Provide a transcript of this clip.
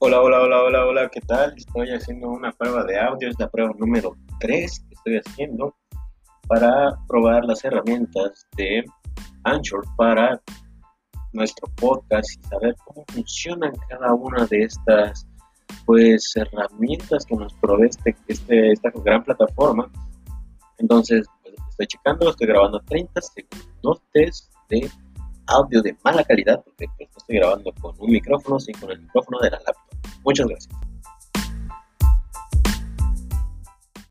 Hola, hola, hola, hola, hola, ¿qué tal? Estoy haciendo una prueba de audio, es la prueba número 3 que estoy haciendo para probar las herramientas de Anchor para nuestro podcast y saber cómo funcionan cada una de estas pues herramientas que nos provee este, este esta gran plataforma. Entonces, pues, estoy checando, estoy grabando 30 segundos de audio de mala calidad porque pues, estoy grabando con un micrófono, sin con el micrófono de la laptop. Muchas gracias.